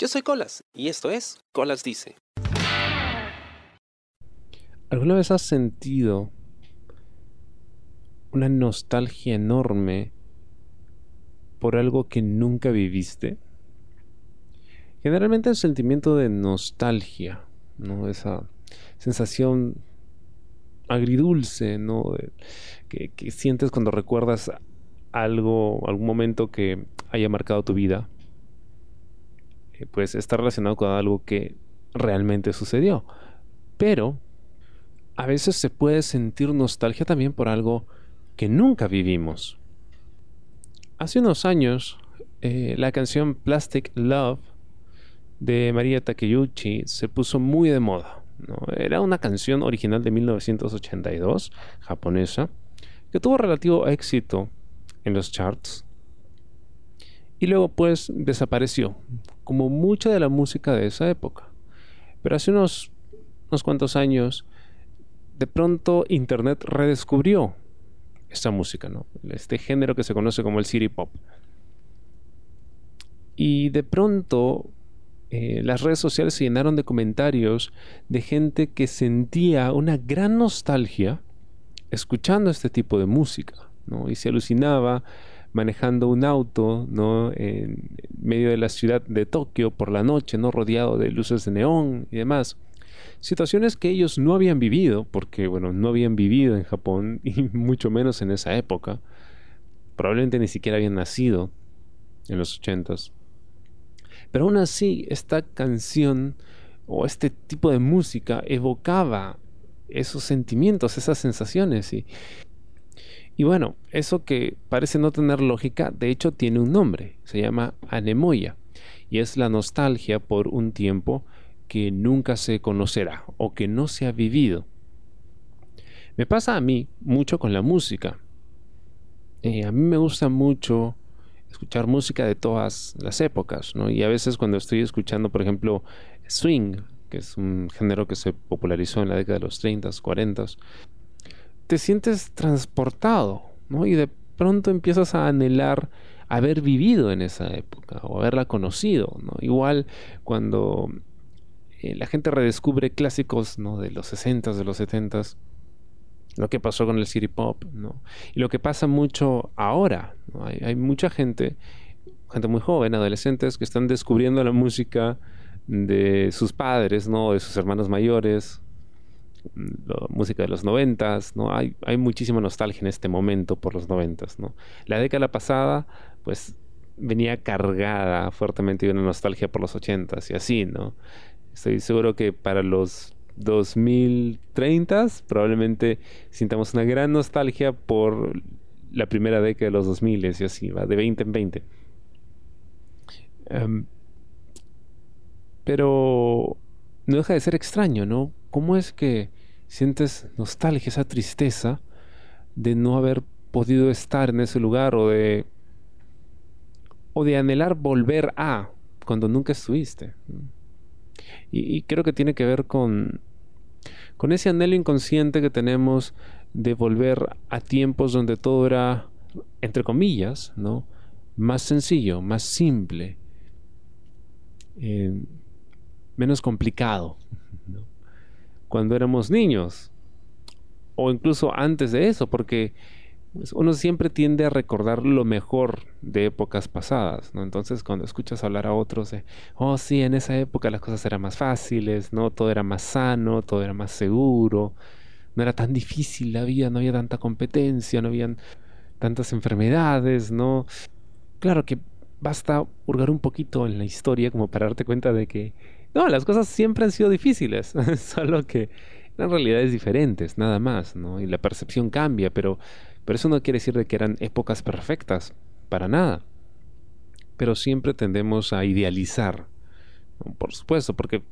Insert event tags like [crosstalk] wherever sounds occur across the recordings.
Yo soy Colas y esto es Colas Dice. ¿Alguna vez has sentido una nostalgia enorme por algo que nunca viviste? Generalmente el sentimiento de nostalgia, ¿no? Esa sensación agridulce, ¿no? Que, que sientes cuando recuerdas algo, algún momento que haya marcado tu vida, pues está relacionado con algo que realmente sucedió. Pero a veces se puede sentir nostalgia también por algo que nunca vivimos. Hace unos años, eh, la canción Plastic Love de María Takeuchi se puso muy de moda. Era una canción original de 1982, japonesa, que tuvo relativo éxito en los charts. Y luego pues desapareció, como mucha de la música de esa época. Pero hace unos, unos cuantos años, de pronto Internet redescubrió esta música, ¿no? este género que se conoce como el city pop. Y de pronto eh, las redes sociales se llenaron de comentarios de gente que sentía una gran nostalgia escuchando este tipo de música, ¿no? Y se alucinaba manejando un auto, ¿no? En medio de la ciudad de Tokio por la noche, ¿no? Rodeado de luces de neón y demás. Situaciones que ellos no habían vivido, porque, bueno, no habían vivido en Japón [laughs] y mucho menos en esa época. Probablemente ni siquiera habían nacido en los ochentas. Pero aún así, esta canción o este tipo de música evocaba esos sentimientos, esas sensaciones. Y, y bueno, eso que parece no tener lógica, de hecho tiene un nombre, se llama anemoya, y es la nostalgia por un tiempo que nunca se conocerá o que no se ha vivido. Me pasa a mí mucho con la música. Eh, a mí me gusta mucho escuchar música de todas las épocas, ¿no? Y a veces cuando estoy escuchando, por ejemplo, swing, que es un género que se popularizó en la década de los 30, 40, te sientes transportado, ¿no? Y de pronto empiezas a anhelar haber vivido en esa época o haberla conocido, ¿no? Igual cuando eh, la gente redescubre clásicos, ¿no? De los 60, de los 70, lo que pasó con el city pop, ¿no? Y lo que pasa mucho ahora, hay, mucha gente, gente muy joven, adolescentes, que están descubriendo la música de sus padres, ¿no? De sus hermanos mayores, la música de los noventas, ¿no? Hay, hay muchísima nostalgia en este momento por los noventas, ¿no? La década pasada, pues, venía cargada fuertemente de una nostalgia por los ochentas y así, ¿no? Estoy seguro que para los 2030 probablemente sintamos una gran nostalgia por la primera década de los 2000 y así va de 20 en 20 em, pero no deja de ser extraño ¿no? ¿cómo es que sientes nostalgia esa tristeza de no haber podido estar en ese lugar o de o de anhelar volver a cuando nunca estuviste y creo que tiene que ver con con ese anhelo inconsciente que tenemos de volver a tiempos donde todo era, entre comillas, ¿no? más sencillo, más simple, eh, menos complicado. Cuando éramos niños, o incluso antes de eso, porque pues, uno siempre tiende a recordar lo mejor de épocas pasadas. Entonces cuando escuchas hablar a otros de, oh sí, en esa época las cosas eran más fáciles, ¿no? Todo era más sano, todo era más seguro, no era tan difícil la vida, no había tanta competencia, no habían tantas enfermedades, ¿no? Claro que basta hurgar un poquito en la historia como para darte cuenta de que, no, las cosas siempre han sido difíciles, [laughs] solo que eran realidades diferentes, nada más, ¿no? Y la percepción cambia, pero pero eso no quiere decir de que eran épocas perfectas, para nada. Pero siempre tendemos a idealizar, por supuesto, porque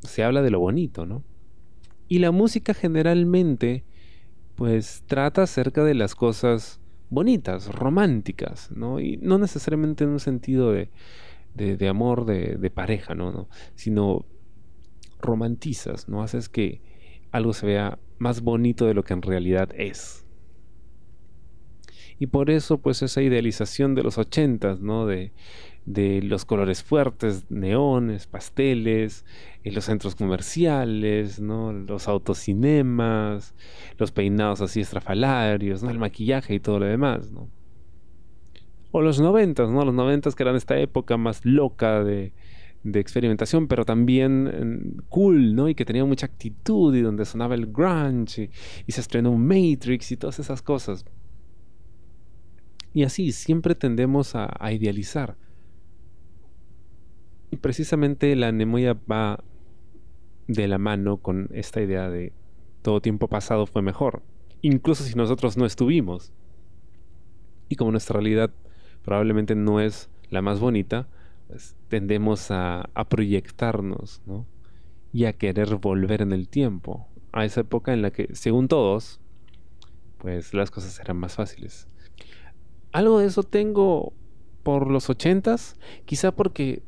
se habla de lo bonito, ¿no? Y la música generalmente, pues trata acerca de las cosas bonitas, románticas, ¿no? Y no necesariamente en un sentido de, de, amor de, de pareja, ¿no? ¿no? Sino romantizas, ¿no? Haces que algo se vea más bonito de lo que en realidad es. Y por eso, pues, esa idealización de los ochentas, ¿no? De, de los colores fuertes, neones, pasteles, eh, los centros comerciales, ¿no? los autocinemas, los peinados así estrafalarios, el maquillaje y todo lo demás. ¿no? O los noventas, ¿no? los noventas que eran esta época más loca de, de experimentación, pero también cool, ¿no? Y que tenía mucha actitud y donde sonaba el grunge y, se estrenó Matrix y todas esas cosas. Y así, siempre tendemos a, idealizar. Y precisamente la anemoia va de la mano con esta idea de todo tiempo pasado fue mejor, incluso si nosotros no estuvimos. Y como nuestra realidad probablemente no es la más bonita, pues tendemos a, proyectarnos, ¿no? Y a querer volver en el tiempo, a esa época en la que, según todos, pues las cosas eran más fáciles. Algo de eso tengo por los ochentas, quizá porque,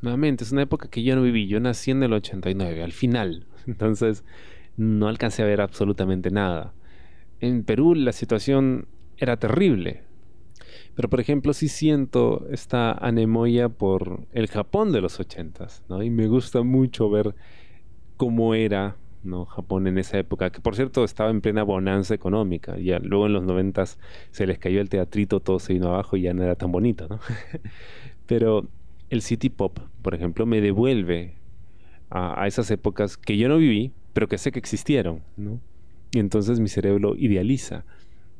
nuevamente, es una época que yo no viví, yo nací en el 89, al final, [laughs] entonces no alcancé a ver absolutamente nada. En Perú la situación era terrible, pero por ejemplo, sí siento esta anemoya por el Japón de los ochentas, ¿no? Y me gusta mucho ver cómo era. Japón en esa época, que por cierto estaba en plena bonanza económica. Ya luego en los noventas se les cayó el teatrito, todo se vino abajo y ya no era tan bonito, ¿no? [laughs] Pero el city pop, por ejemplo, me devuelve a, a, esas épocas que yo no viví, pero que sé que existieron, ¿no? Y entonces mi cerebro idealiza,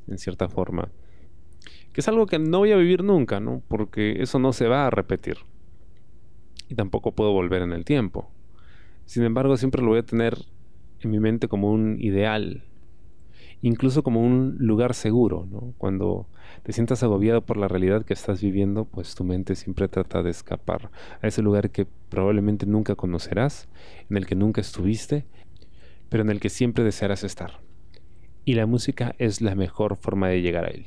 en cierta forma, es algo que no voy a vivir nunca, ¿no? Porque eso no se va a repetir. Y tampoco puedo volver en el tiempo. Sin embargo, siempre lo voy a tener en mi mente como un ideal, incluso como un lugar seguro, ¿no? Cuando te sientas agobiado por la realidad que estás viviendo, pues tu mente siempre trata de escapar a ese lugar que probablemente nunca conocerás, en el que nunca estuviste, pero en el que siempre desearás estar. Y la música es la mejor forma de llegar a él.